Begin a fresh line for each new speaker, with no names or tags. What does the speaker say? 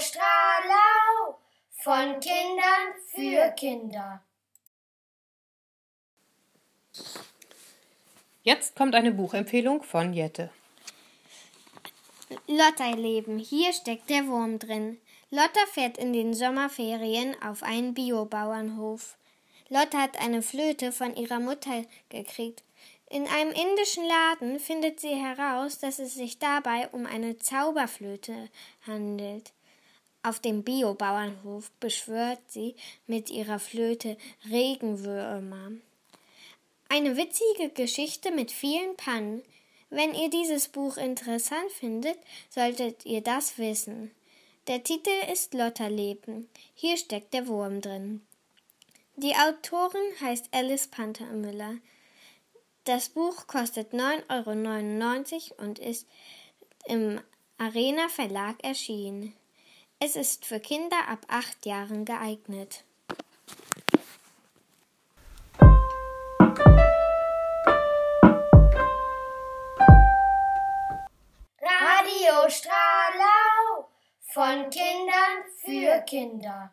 Strahlau, von Kindern für Kinder.
Jetzt kommt eine Buchempfehlung von Jette.
Lotterleben, hier steckt der Wurm drin. Lotta fährt in den Sommerferien auf einen Biobauernhof. Lotta hat eine Flöte von ihrer Mutter gekriegt. In einem indischen Laden findet sie heraus, dass es sich dabei um eine Zauberflöte handelt. Auf dem Biobauernhof beschwört sie mit ihrer Flöte Regenwürmer. Eine witzige Geschichte mit vielen Pannen. Wenn ihr dieses Buch interessant findet, solltet ihr das wissen. Der Titel ist Lotterleben. Hier steckt der Wurm drin. Die Autorin heißt Alice Panthermüller. Das Buch kostet 9,99 Euro und ist im Arena Verlag erschienen. Es ist für Kinder ab acht Jahren geeignet.
Radio Stralau von Kindern für Kinder.